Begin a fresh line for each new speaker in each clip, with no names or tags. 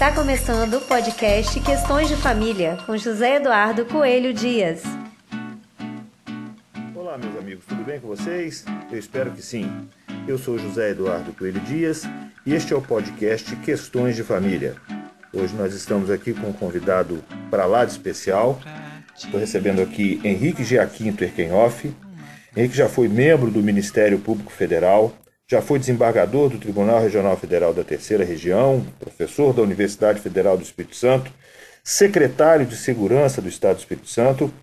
Está começando o podcast Questões de Família com José Eduardo Coelho Dias.
Olá, meus amigos, tudo bem com vocês? Eu espero que sim. Eu sou José Eduardo Coelho Dias e este é o podcast Questões de Família. Hoje nós estamos aqui com um convidado para lá de especial. Estou recebendo aqui Henrique Giaquinto Erkenhoff. Henrique já foi membro do Ministério Público Federal, já foi desembargador do Tribunal Regional Federal da Terceira Região, professor da Universidade Federal do Espírito Santo, secretário de Segurança do Estado do Espírito Santo.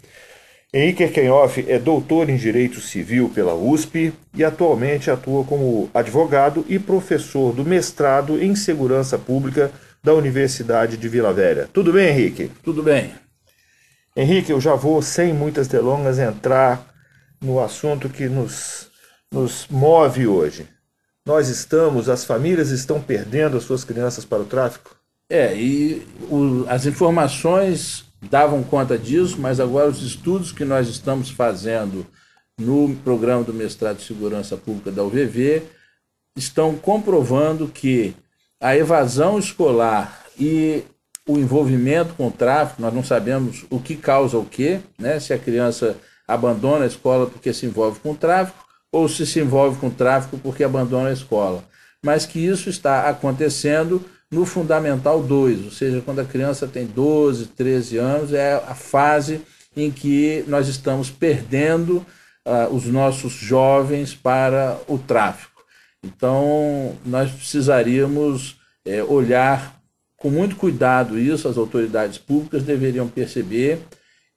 Henrique Erkenhoff é doutor em Direito Civil pela USP e atualmente atua como advogado e professor do mestrado em Segurança Pública da Universidade de Vila Velha. Tudo bem, Henrique?
Tudo bem.
Henrique, eu já vou, sem muitas delongas, entrar no assunto que nos, nos move hoje nós estamos, as famílias estão perdendo as suas crianças para o tráfico?
É, e o, as informações davam conta disso, mas agora os estudos que nós estamos fazendo no programa do mestrado de segurança pública da UVV estão comprovando que a evasão escolar e o envolvimento com o tráfico, nós não sabemos o que causa o quê, né? se a criança abandona a escola porque se envolve com o tráfico, ou se se envolve com tráfico porque abandona a escola. Mas que isso está acontecendo no Fundamental 2, ou seja, quando a criança tem 12, 13 anos, é a fase em que nós estamos perdendo uh, os nossos jovens para o tráfico. Então, nós precisaríamos é, olhar com muito cuidado isso, as autoridades públicas deveriam perceber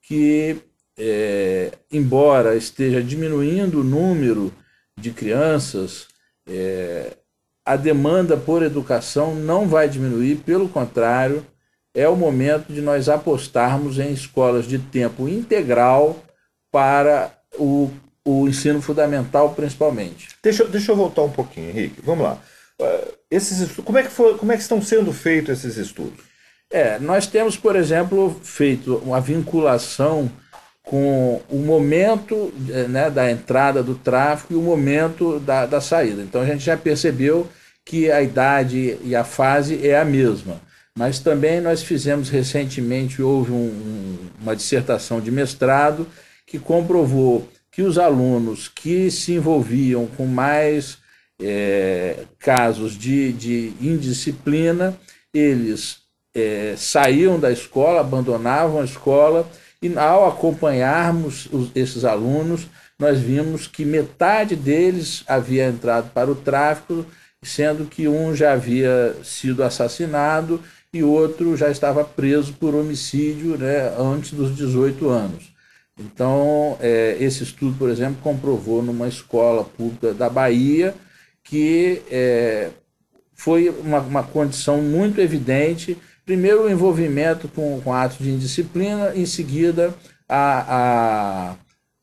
que é, embora esteja diminuindo o número de crianças, é, a demanda por educação não vai diminuir, pelo contrário, é o momento de nós apostarmos em escolas de tempo integral para o, o ensino fundamental, principalmente.
Deixa, deixa eu voltar um pouquinho, Henrique. Vamos lá. Uh, esses, como, é que foi, como é que estão sendo feitos esses estudos?
É, nós temos, por exemplo, feito uma vinculação com o momento né, da entrada do tráfico e o momento da, da saída. Então a gente já percebeu que a idade e a fase é a mesma. Mas também nós fizemos recentemente, houve um, uma dissertação de mestrado que comprovou que os alunos que se envolviam com mais é, casos de, de indisciplina, eles é, saíam da escola, abandonavam a escola e ao acompanharmos os, esses alunos, nós vimos que metade deles havia entrado para o tráfico, sendo que um já havia sido assassinado e outro já estava preso por homicídio né, antes dos 18 anos. Então, é, esse estudo, por exemplo, comprovou numa escola pública da Bahia que é, foi uma, uma condição muito evidente Primeiro, o envolvimento com, com atos de indisciplina, em seguida, a, a,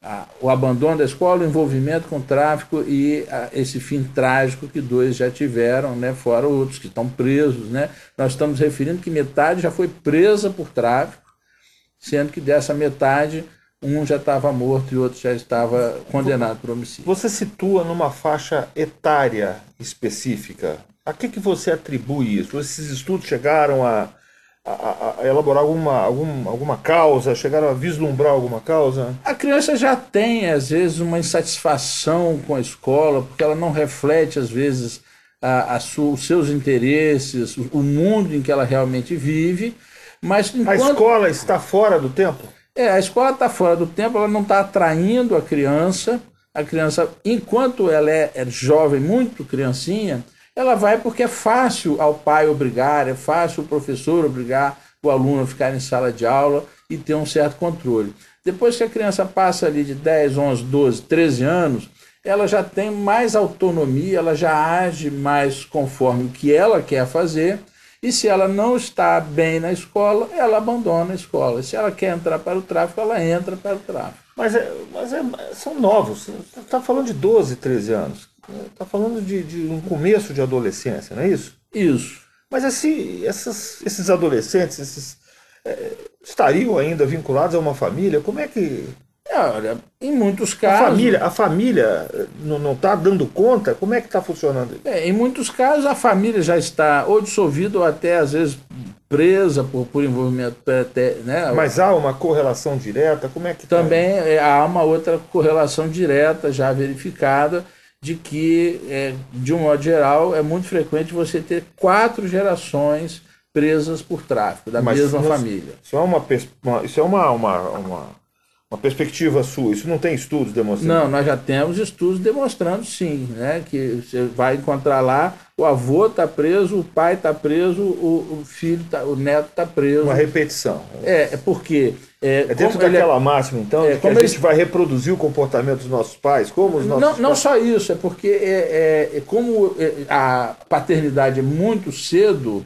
a, o abandono da escola, o envolvimento com o tráfico e esse fim trágico que dois já tiveram, né, fora outros que estão presos. Né? Nós estamos referindo que metade já foi presa por tráfico, sendo que dessa metade um já estava morto e outro já estava condenado por homicídio.
Você situa numa faixa etária específica. A que, que você atribui isso? Esses estudos chegaram a, a, a, elaborar alguma, algum, alguma causa, chegaram a vislumbrar alguma causa?
A criança já tem, às vezes, uma insatisfação com a escola, porque ela não reflete, às vezes, a, a sua, os seus interesses, o mundo em que ela realmente vive. Mas
enquanto... A escola está fora do tempo?
É, a escola está fora do tempo, ela não está atraindo a criança. A criança, enquanto ela é, é jovem, muito criancinha, ela vai porque é fácil ao pai obrigar, é fácil o professor obrigar o aluno a ficar em sala de aula e ter um certo controle. Depois que a criança passa ali de 10, 11, 12, 13 anos, ela já tem mais autonomia, ela já age mais conforme o que ela quer fazer. E se ela não está bem na escola, ela abandona a escola. Se ela quer entrar para o tráfico, ela entra para o tráfico.
Mas, é, mas é, são novos. Você está falando de 12, 13 anos. Está falando de, de, um começo de adolescência, não é isso?
Isso.
Mas assim, essas, esses adolescentes esses, é, estariam ainda vinculados a uma família? Como é que.
É, olha, em muitos casos.
A família, a família não está dando conta? Como é que está funcionando?
É, em muitos casos, a família já está ou dissolvida ou até, às vezes, presa por, por envolvimento. Né?
Mas há uma correlação direta? Como é que
tá Também tá há uma outra correlação direta já verificada de que, é, de um modo geral, é muito frequente você ter quatro gerações presas por tráfico, da Mas mesma família.
Isso é uma, isso é uma, uma, uma uma perspectiva sua. Isso não tem estudos demonstrando?
Não, nós já temos estudos demonstrando sim, né? Que você vai encontrar lá o avô está preso, o pai está preso, o, o, filho, tá, o neto está preso.
Uma repetição.
É, é porque. É,
é dentro daquela é, máxima, então, é, que a gente vai reproduzir o comportamento dos nossos pais, como os nossos
Não,
pais?
não só isso, é porque é, é, é como é, a paternidade é muito cedo,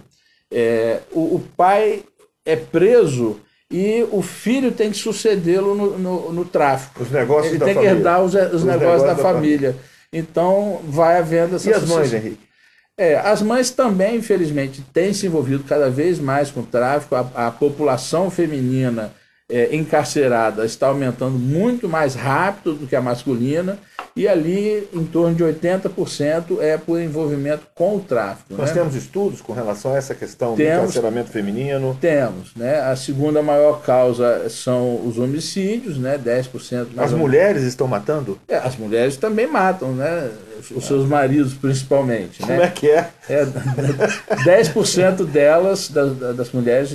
o, o pai é preso e o filho tem que sucedê-lo no, no, no, tráfico.
Os negócios
Ele
da
tem
família.
que herdar os, os, os negócios, negócios, da, da família. família. Então, vai havendo essa
E as mães, Henrique?
É, as mães também, infelizmente, têm se envolvido cada vez mais com o tráfico. A, a população feminina é, encarcerada está aumentando muito mais rápido do que a masculina e ali em torno de 80% é por envolvimento com o tráfico.
Nós
né?
temos estudos com relação a essa questão temos, do encarceramento feminino?
Temos. Né? A segunda maior causa são os homicídios, né? 10%.
As mulheres estão matando?
É, as mulheres também matam, né? Os seus maridos, principalmente.
Como
né?
é que é? é
10% delas, das, das mulheres,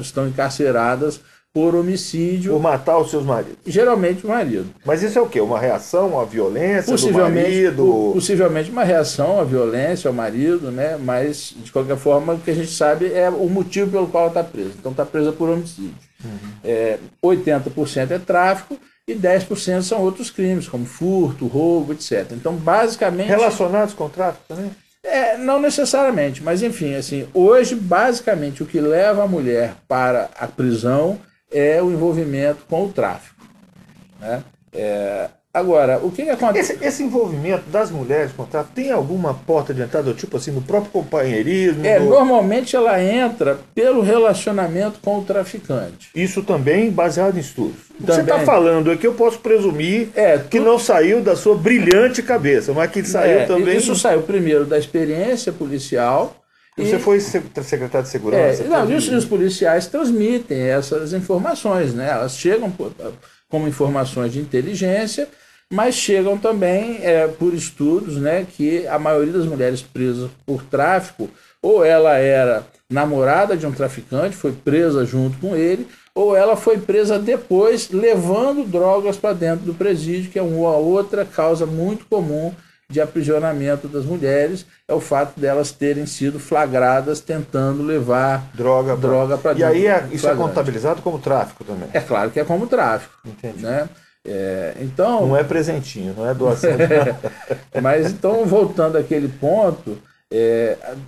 estão encarceradas por homicídio.
Por matar os seus maridos.
Geralmente o marido.
Mas isso é o quê? Uma reação à violência do marido?
Possivelmente uma reação à violência ao marido, né? Mas, de qualquer forma, o que a gente sabe é o motivo pelo qual ela está presa. Então está presa por homicídio. Uhum. É, 80% é tráfico e 10% são outros crimes, como furto, roubo, etc. Então, basicamente.
Relacionados com tráfico também?
É, não necessariamente, mas enfim, assim, hoje basicamente o que leva a mulher para a prisão é o envolvimento com o tráfico. Né? É, agora, o que, acontece?
Esse, esse, envolvimento das mulheres com o tráfico tem alguma porta de entrada, tipo assim, no próprio companheirismo?
É,
no...
normalmente ela entra pelo relacionamento com o traficante.
Isso também baseado em estudos. O que você está falando é que eu posso presumir
é,
que não saiu da sua brilhante cabeça, mas que saiu
é,
também.
Isso saiu primeiro da experiência policial
você e... foi secretário de segurança?
É, não, e os, os, policiais transmitem essas informações, né? Elas chegam por, como informações de inteligência, mas chegam também é, por estudos, né, que a maioria das mulheres presas por tráfico, ou ela era namorada de um traficante, foi presa junto com ele, ou ela foi presa depois, levando drogas para dentro do presídio, que é uma outra causa muito comum de aprisionamento das mulheres é o fato delas terem sido flagradas tentando levar
droga
droga para
dentro. E aí é, isso é contabilizado como tráfico também?
É claro que é como tráfico.
Entendi.
Né? É, então,
não é presentinho, não é doação.
Mas então, voltando àquele ponto,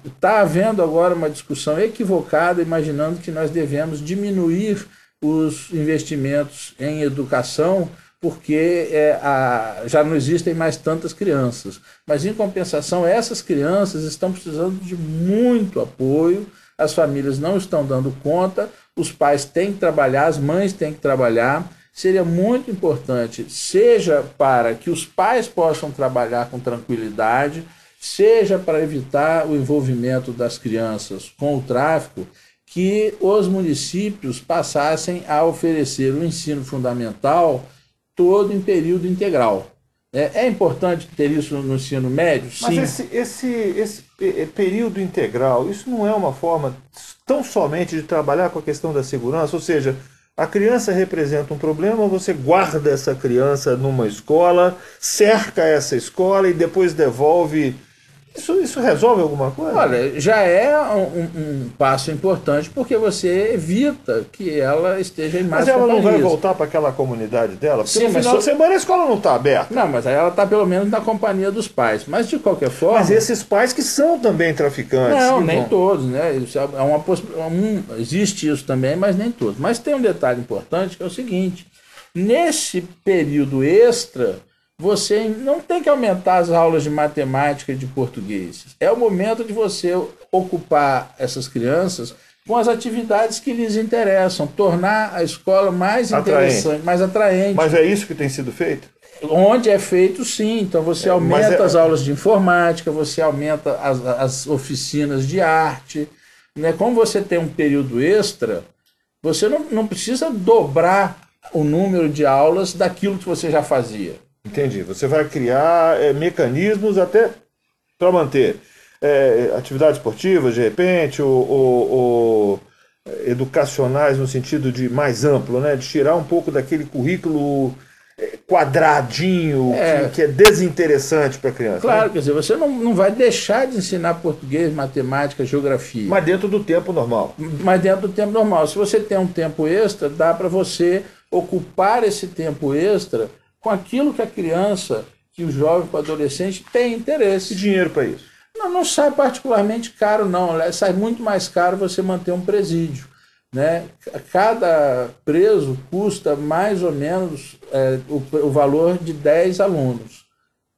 está é, havendo agora uma discussão equivocada, imaginando que nós devemos diminuir os investimentos em educação porque é, a, já não existem mais tantas crianças. Mas, em compensação, essas crianças estão precisando de muito apoio, as famílias não estão dando conta, os pais têm que trabalhar, as mães têm que trabalhar. Seria muito importante, seja para que os pais possam trabalhar com tranquilidade, seja para evitar o envolvimento das crianças com o tráfico, que os municípios passassem a oferecer o ensino fundamental todo em período integral. É, é importante ter isso no ensino médio?
Sim. Mas esse, esse, esse período integral, isso não é uma forma tão somente de trabalhar com a questão da segurança? Ou seja, a criança representa um problema, você guarda essa criança numa escola, cerca essa escola e depois devolve isso, isso resolve alguma coisa?
Olha, já é um, um, passo importante porque você evita que ela esteja em mais
Mas ela não vai voltar para aquela comunidade dela? Porque Sim, no final de semana a escola não está aberta.
Não, mas aí ela está pelo menos na companhia dos pais. Mas de qualquer forma.
Mas esses pais que são também traficantes.
Não, nem vão... todos, né? Isso é uma poss... um... Existe isso também, mas nem todos. Mas tem um detalhe importante que é o seguinte: nesse período extra você não tem que aumentar as aulas de matemática e de português. É o momento de você ocupar essas crianças com as atividades que lhes interessam, tornar a escola mais atraente. interessante, mais atraente.
Mas é isso que tem sido feito?
Onde é feito, sim. Então você é, aumenta é... as aulas de informática, você aumenta as, as oficinas de arte, Né? Como você tem um período extra, você não, não precisa dobrar o número de aulas daquilo que você já fazia.
Entendi. Você vai criar é, mecanismos até para manter é, atividades esportivas, de repente, ou, ou, ou, educacionais no sentido de mais amplo, né? de tirar um pouco daquele currículo quadradinho é. Que, que, é desinteressante para a criança.
Claro, né? quer dizer, você não, não vai deixar de ensinar português, matemática, geografia.
Mas dentro do tempo normal.
Mas dentro do tempo normal. Se você tem um tempo extra, dá para você ocupar esse tempo extra com aquilo que a criança, que o jovem, o adolescente tem interesse.
E dinheiro para isso?
Não, não sai particularmente caro, não. Sai muito mais caro você manter um presídio. Né? Cada preso custa mais ou menos é, o, o, valor de 10 alunos.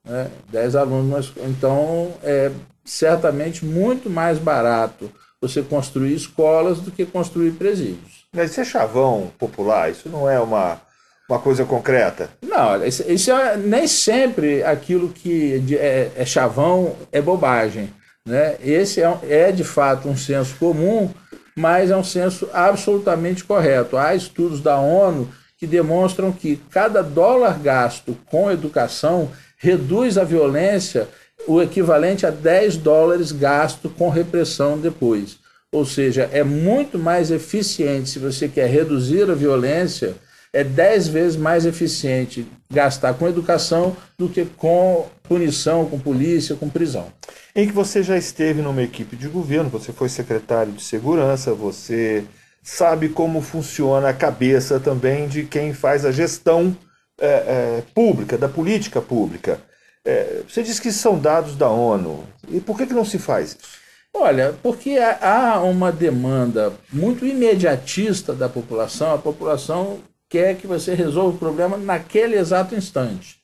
Né? 10 alunos, então é certamente muito mais barato você construir escolas do que construir presídios.
Mas isso é chavão popular, isso não é uma, uma coisa concreta?
Não, isso, isso é nem sempre aquilo que é, é chavão é bobagem. Né? Esse é, é de fato um senso comum mas é um senso absolutamente correto. Há estudos da ONU que demonstram que cada dólar gasto com educação reduz a violência o equivalente a 10 dólares gasto com repressão depois. Ou seja, é muito mais eficiente, se você quer reduzir a violência, é 10 vezes mais eficiente gastar com educação do que com punição, com polícia, com prisão
em que você já esteve numa equipe de governo, você foi secretário de segurança, você sabe como funciona a cabeça também de quem faz a gestão é, é, pública, da política pública. É, você diz que são dados da ONU. E por que, que não se faz isso?
Olha, porque há uma demanda muito imediatista da população, a população quer que você resolva o problema naquele exato instante.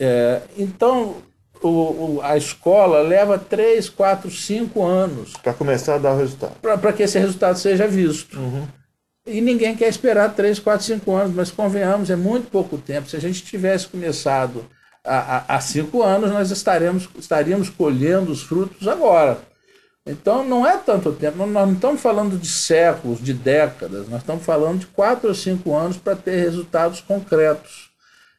É, então, o, o, a escola leva 3, 4, 5 anos.
Para começar a dar o resultado.
Para que esse resultado seja visto.
Uhum.
E ninguém quer esperar 3, 4, 5 anos, mas convenhamos, é muito pouco tempo. Se a gente tivesse começado há, há cinco anos, nós estaremos, estaríamos colhendo os frutos agora. Então não é tanto tempo, nós não estamos falando de séculos, de décadas, nós estamos falando de quatro ou cinco anos para ter resultados concretos.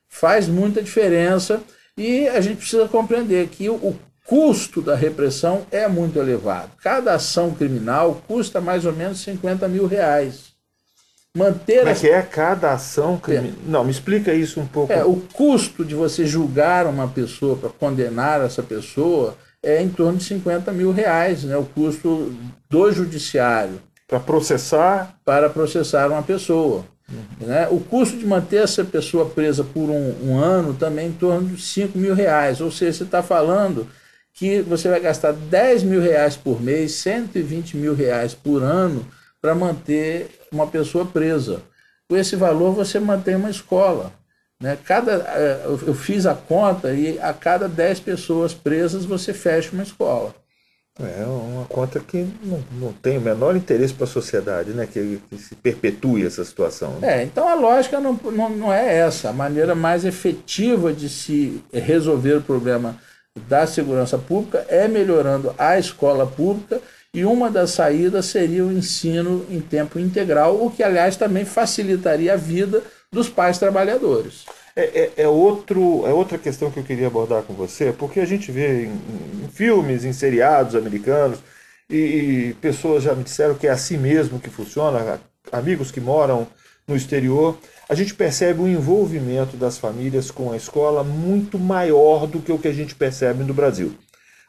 Faz muita diferença e a gente precisa compreender que o custo da repressão é muito elevado. Cada ação criminal custa mais ou menos 50 mil reais.
Manter Como é que é cada ação criminal? É. Não, me explica isso um pouco.
É, o custo de você julgar uma pessoa para condenar essa pessoa é em torno de 50 mil reais, né? o custo do judiciário.
Para processar?
Para processar uma pessoa. Uhum. Né? O custo de manter essa pessoa presa por um, um ano também em torno de 5 mil reais. Ou seja, você está falando que você vai gastar 10 mil reais por mês, 120 mil reais por ano para manter uma pessoa presa. Com esse valor você mantém uma escola. Né? Cada, eh, eu fiz a conta e a cada 10 pessoas presas você fecha uma escola.
É uma conta que não, não tem o menor interesse para a sociedade, né? Que, que, se perpetue essa situação.
Né? É, então a lógica não, não, não é essa. A maneira mais efetiva de se resolver o problema da segurança pública é melhorando a escola pública e uma das saídas seria o ensino em tempo integral, o que, aliás, também facilitaria a vida dos pais trabalhadores.
É, é, é, outro, é outra questão que eu queria abordar com você, porque a gente vê em, em filmes, em seriados americanos, e, e, pessoas já me disseram que é assim mesmo que funciona, amigos que moram no exterior, a gente percebe um envolvimento das famílias com a escola muito maior do que o que a gente percebe no Brasil.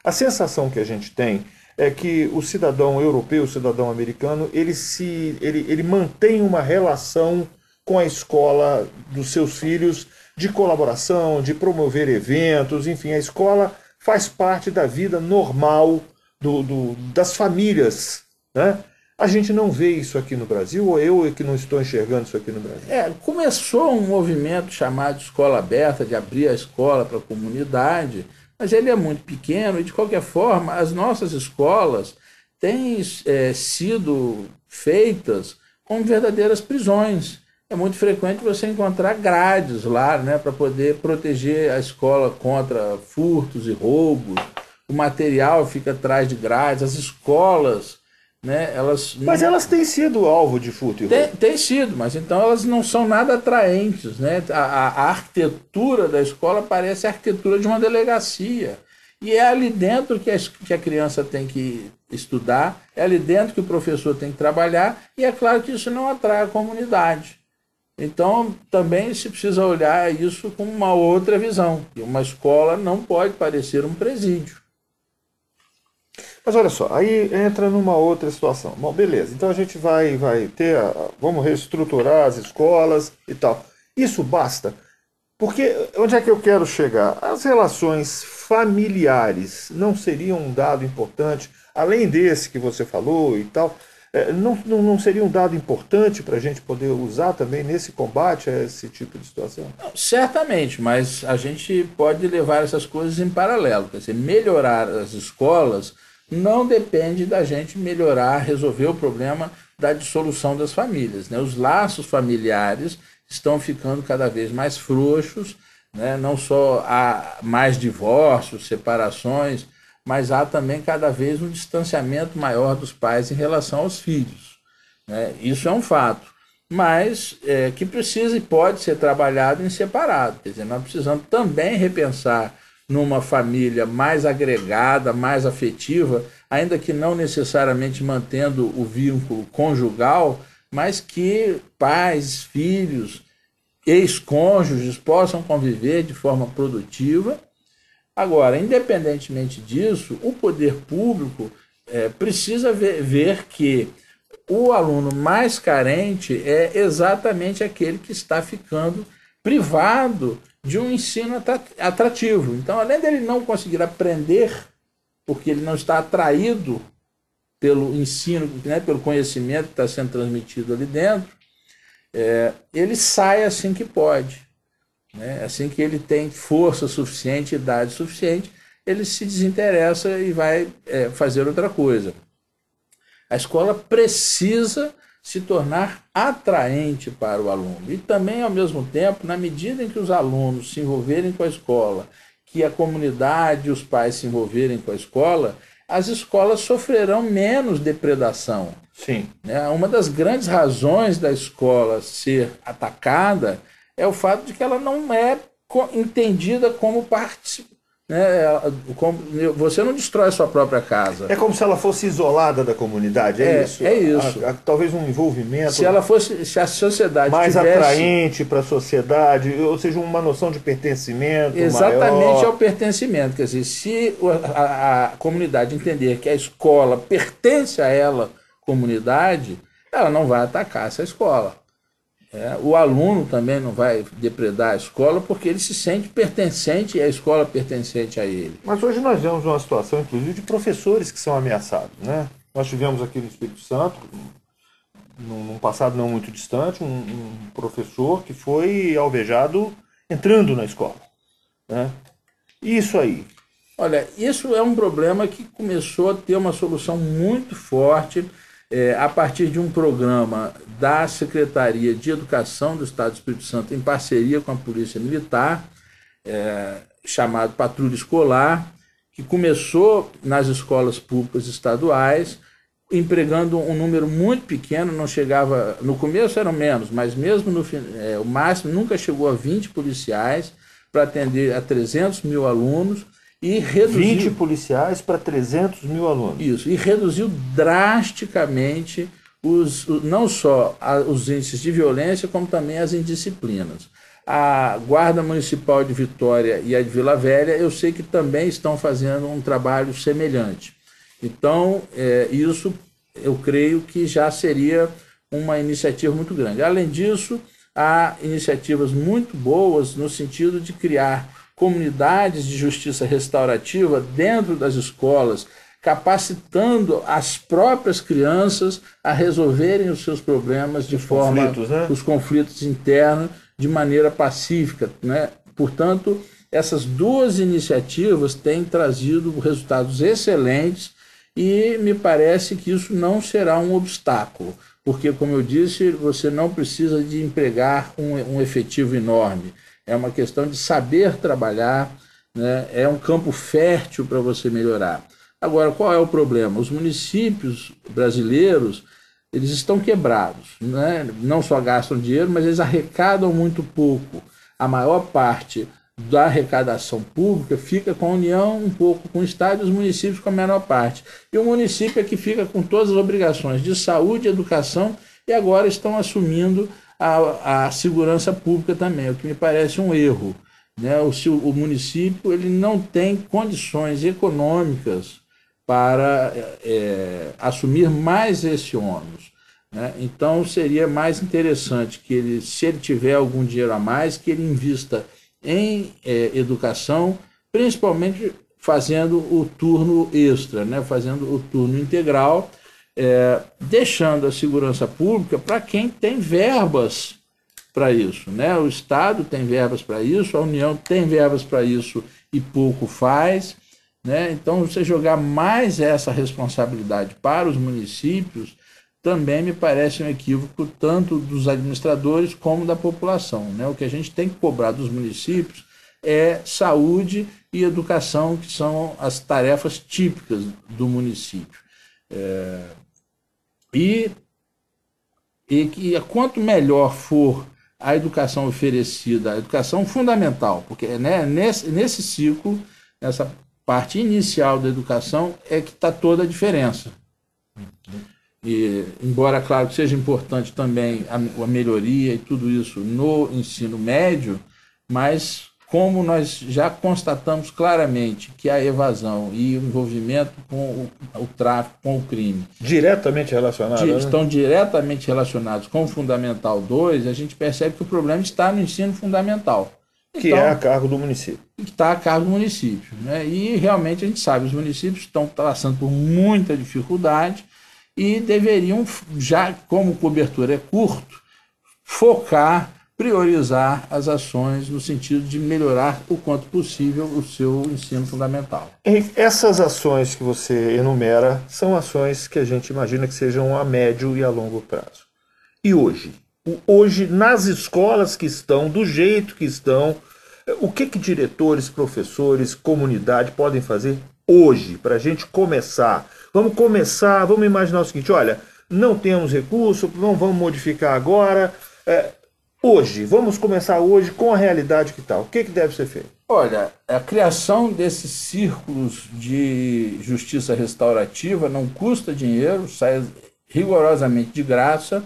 A sensação que a gente tem é que o cidadão europeu, o cidadão americano, ele, se, ele, ele mantém uma relação com a escola dos seus filhos, de colaboração, de promover eventos, enfim, a escola faz parte da vida normal do, do, das famílias. Né? A gente não vê isso aqui no Brasil, ou eu é que não estou enxergando isso aqui no Brasil?
É, começou um movimento chamado Escola Aberta, de abrir a escola para a comunidade, mas ele é muito pequeno e, de qualquer forma, as nossas escolas têm é, sido feitas como verdadeiras prisões é muito frequente você encontrar grades lá, né, para poder proteger a escola contra furtos e roubos. O material fica atrás de grades, as escolas né, elas
mas
não...
elas têm sido alvo de furto
tem, tem, sido, mas então elas não são nada atraentes. Né? A, a, a, arquitetura da escola parece a arquitetura de uma delegacia. E é ali dentro que a, que a criança tem que estudar, é ali dentro que o professor tem que trabalhar, e é claro que isso não atrai a comunidade. Então, também se precisa olhar isso com uma outra visão. E uma escola não pode parecer um presídio.
Mas olha só, aí entra numa outra situação. Bom, beleza, então a gente vai, vai ter, a, vamos reestruturar as escolas e tal. Isso basta? Porque onde é que eu quero chegar? As relações familiares não seriam um dado importante, além desse que você falou e tal, não, não, não seria um dado importante para a gente poder usar também nesse combate a esse tipo de situação?
Não, certamente, mas a gente pode levar essas coisas em paralelo. Quer dizer, melhorar as escolas não depende da gente melhorar, resolver o problema da dissolução das famílias. Né? Os laços familiares estão ficando cada vez mais frouxos, né? não só há mais divórcios, separações, mas há também cada vez um distanciamento maior dos pais em relação aos filhos. Né? Isso é um fato, mas é, que precisa e pode ser trabalhado em separado. Quer dizer, nós precisamos também repensar numa família mais agregada, mais afetiva, ainda que não necessariamente mantendo o vínculo conjugal, mas que pais, filhos, ex-cônjuges possam conviver de forma produtiva. Agora, independentemente disso, o poder público é, precisa ver, ver que o aluno mais carente é exatamente aquele que está ficando privado de um ensino atrativo. Então, além dele não conseguir aprender, porque ele não está atraído pelo ensino, né, pelo conhecimento que está sendo transmitido ali dentro, é, ele sai assim que pode. Né? Assim que ele tem força suficiente, idade suficiente, ele se desinteressa e vai é, fazer outra coisa. A escola precisa se tornar atraente para o aluno. E também, ao mesmo tempo, na medida em que os alunos se envolverem com a escola, que a comunidade os pais se envolverem com a escola, as escolas sofrerão menos depredação.
Sim.
Né? Uma das grandes razões da escola ser atacada é o fato de que ela não é entendida como parte né? Você não destrói sua própria casa.
É como se ela fosse isolada da comunidade, é,
é
isso?
É isso.
A, a, talvez um envolvimento.
Se ela fosse, se a sociedade
mais
tivesse...
atraente para a sociedade, ou seja, uma noção de pertencimento.
Exatamente
maior.
ao pertencimento. Quer dizer, se a, a comunidade entender que a escola pertence a ela, comunidade, ela não vai atacar essa escola. É, o aluno também não vai depredar a escola porque ele se sente pertencente e a escola pertencente a ele.
Mas hoje nós vemos uma situação, inclusive, de professores que são ameaçados. Né? Nós tivemos aqui no Espírito Santo, num passado não muito distante, um, um professor que foi alvejado entrando na escola. Né? Isso aí.
Olha, isso é um problema que começou a ter uma solução muito forte é, a partir de um programa da Secretaria de Educação do Estado do Espírito Santo, em parceria com a Polícia Militar, é, chamado Patrulha Escolar, que começou nas escolas públicas estaduais, empregando um número muito pequeno, não chegava. No começo eram menos, mas mesmo no é, o máximo nunca chegou a 20 policiais para atender a 300 mil alunos e reduziu,
20 policiais para 300 mil alunos.
Isso, e reduziu drasticamente os, não só os índices de violência, como também as indisciplinas. A Guarda Municipal de Vitória e a de Vila Velha, eu sei que também estão fazendo um trabalho semelhante. Então, é, isso eu creio que já seria uma iniciativa muito grande. Além disso, há iniciativas muito boas no sentido de criar comunidades de justiça restaurativa dentro das escolas, capacitando as próprias crianças a resolverem os seus problemas de
os
forma
conflitos, né?
os conflitos internos de maneira pacífica, né? Portanto, essas duas iniciativas têm trazido resultados excelentes e me parece que isso não será um obstáculo, porque, como eu disse, você não precisa de empregar um, um efetivo enorme é uma questão de saber trabalhar, né? é um campo fértil para você melhorar. Agora, qual é o problema? Os municípios brasileiros eles estão quebrados, né? não só gastam dinheiro, mas eles arrecadam muito pouco. A maior parte da arrecadação pública fica com a União um pouco, com o Estado e os municípios com a menor parte. E o município é que fica com todas as obrigações de saúde, educação e agora estão assumindo a, segurança pública também, o que me parece um erro. Né? O, o município ele não tem condições econômicas para é, assumir mais esse ônus. Né? Então seria mais interessante que ele, se ele tiver algum dinheiro a mais, que ele invista em é, educação, principalmente fazendo o turno extra, né? fazendo o turno integral, é, deixando a segurança pública para quem tem verbas para isso. Né? O Estado tem verbas para isso, a União tem verbas para isso e pouco faz. Né? Então, você jogar mais essa responsabilidade para os municípios também me parece um equívoco tanto dos administradores como da população. Né? O que a gente tem que cobrar dos municípios é saúde e educação, que são as tarefas típicas do município. É... E, e que quanto melhor for a educação oferecida, a educação fundamental, porque né, nesse, nesse ciclo, nessa parte inicial da educação é que está toda a diferença. E, embora, claro, seja importante também a, a melhoria e tudo isso no ensino médio, mas como nós já constatamos claramente que a evasão e o envolvimento com o, o tráfico, com o crime.
Diretamente relacionados. Di,
né? Estão diretamente relacionados com o Fundamental 2, a gente percebe que o problema está no ensino fundamental
que então, é a cargo do município.
Que está a cargo do município. Né? E realmente a gente sabe, os municípios estão passando por muita dificuldade e deveriam, já como cobertura é curto, focar, priorizar as ações no sentido de melhorar o quanto possível o seu ensino fundamental.
Essas ações que você enumera são ações que a gente imagina que sejam a médio e a longo prazo. E hoje, hoje nas escolas que estão, do jeito que estão, o que, que diretores, professores, comunidade podem fazer hoje para a gente começar? Vamos começar, vamos imaginar o seguinte: olha, não temos recurso, não vamos modificar agora. É, hoje, vamos começar hoje com a realidade que está. O que, que deve ser feito?
Olha, a criação desses círculos de justiça restaurativa não custa dinheiro, sai rigorosamente de graça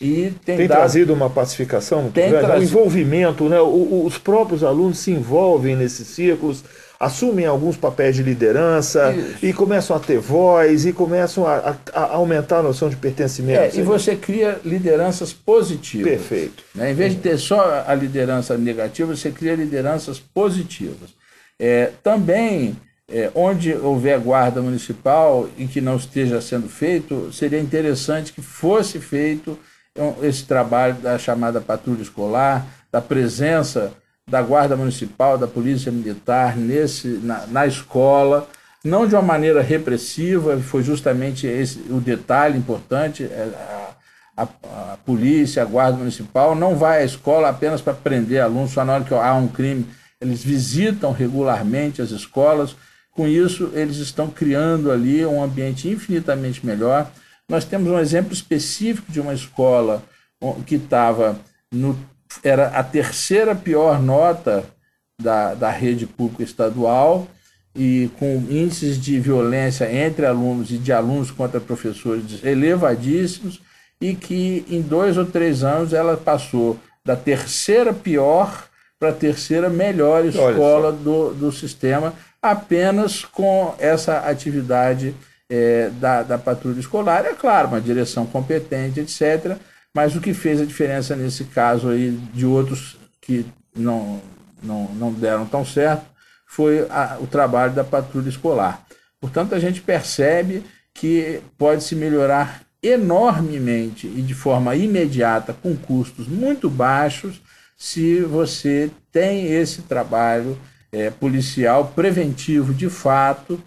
e
tem, tem dado... trazido uma pacificação grande, trazido... um envolvimento, né? os próprios alunos se envolvem nesses círculos, assumem alguns papéis de liderança Isso. e começam a ter voz e começam a, a, a aumentar a noção de pertencimento.
É, e você cria lideranças positivas.
Perfeito.
Né? Em vez de ter só a liderança negativa, você cria lideranças positivas. É, também, é, onde houver guarda municipal e que não esteja sendo feito, seria interessante que fosse feito então, esse trabalho da chamada patrulha escolar, da presença da Guarda Municipal, da Polícia Militar nesse, na, na escola, não de uma maneira repressiva, foi justamente esse o detalhe importante. É, a, a, a, polícia, a Guarda Municipal não vai à escola apenas para prender alunos, só na hora que há um crime. Eles visitam regularmente as escolas. Com isso, eles estão criando ali um ambiente infinitamente melhor nós temos um exemplo específico de uma escola que estava no era a terceira pior nota da, da rede pública estadual e com índices de violência entre alunos e de alunos contra professores elevadíssimos e que em dois ou três anos ela passou da terceira pior para a terceira melhor escola do, do sistema apenas com essa atividade é, da, da patrulha escolar, é claro, uma direção competente, etc. Mas o que fez a diferença nesse caso aí de outros que não, não, não deram tão certo foi a, o trabalho da patrulha escolar. Portanto, a gente percebe que pode se melhorar enormemente e de forma imediata, com custos muito baixos, se você tem esse trabalho é, policial preventivo de fato,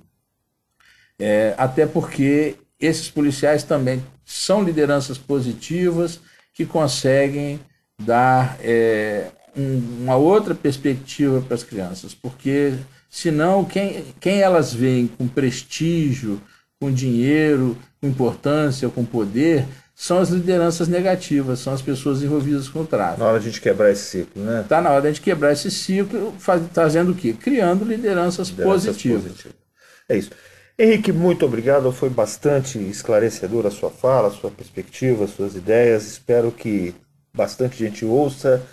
é, até porque esses policiais também são lideranças positivas que conseguem dar é, um, uma outra perspectiva para as crianças, porque senão quem, quem elas veem com prestígio, com dinheiro, com importância, com poder, são as lideranças negativas, são as pessoas envolvidas com o tráfico.
Na hora de a gente quebrar esse ciclo, né?
Está na hora de a gente quebrar esse ciclo, faz, trazendo o quê? Criando lideranças, lideranças positivas. positivas.
É isso. Henrique, muito obrigado. Foi bastante esclarecedora a sua fala, a sua perspectiva, as suas ideias. Espero que bastante gente ouça.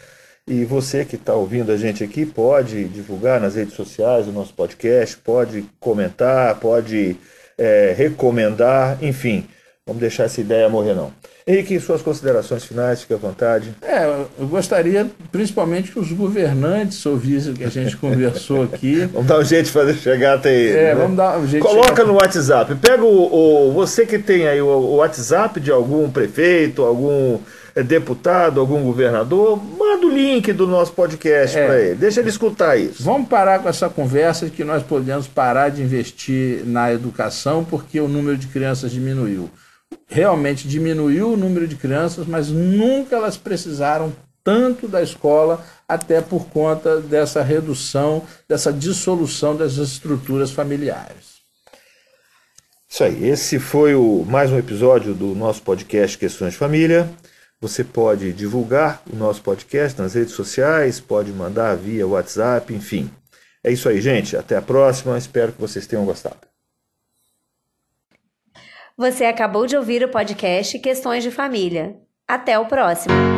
E você que está ouvindo a gente aqui pode divulgar nas redes sociais o nosso podcast, pode comentar, pode é, recomendar, enfim. Vamos deixar essa ideia morrer, não. Henrique, suas considerações finais, fique à vontade.
É, eu gostaria principalmente que os governantes ouvissem o que a gente conversou aqui.
vamos dar um jeito de fazer chegar até ele.
É, né? vamos dar um jeito
Coloca no WhatsApp. Pega o, o, você que tem aí o, o WhatsApp de algum prefeito, algum é, deputado, algum governador, manda o link do nosso podcast é, para ele. Deixa ele escutar isso.
Vamos parar com essa conversa de que nós podemos parar de investir na educação porque o número de crianças diminuiu realmente diminuiu o número de crianças, mas nunca elas precisaram tanto da escola, até por conta dessa redução, dessa dissolução das estruturas familiares.
Isso aí, esse foi o, mais um episódio do nosso podcast Questões de Família. Você pode divulgar o nosso podcast nas redes sociais, pode mandar via WhatsApp, enfim. É isso aí, gente. Até a próxima. Espero que vocês tenham gostado.
Você acabou de ouvir o podcast Questões de Família. Até o próximo!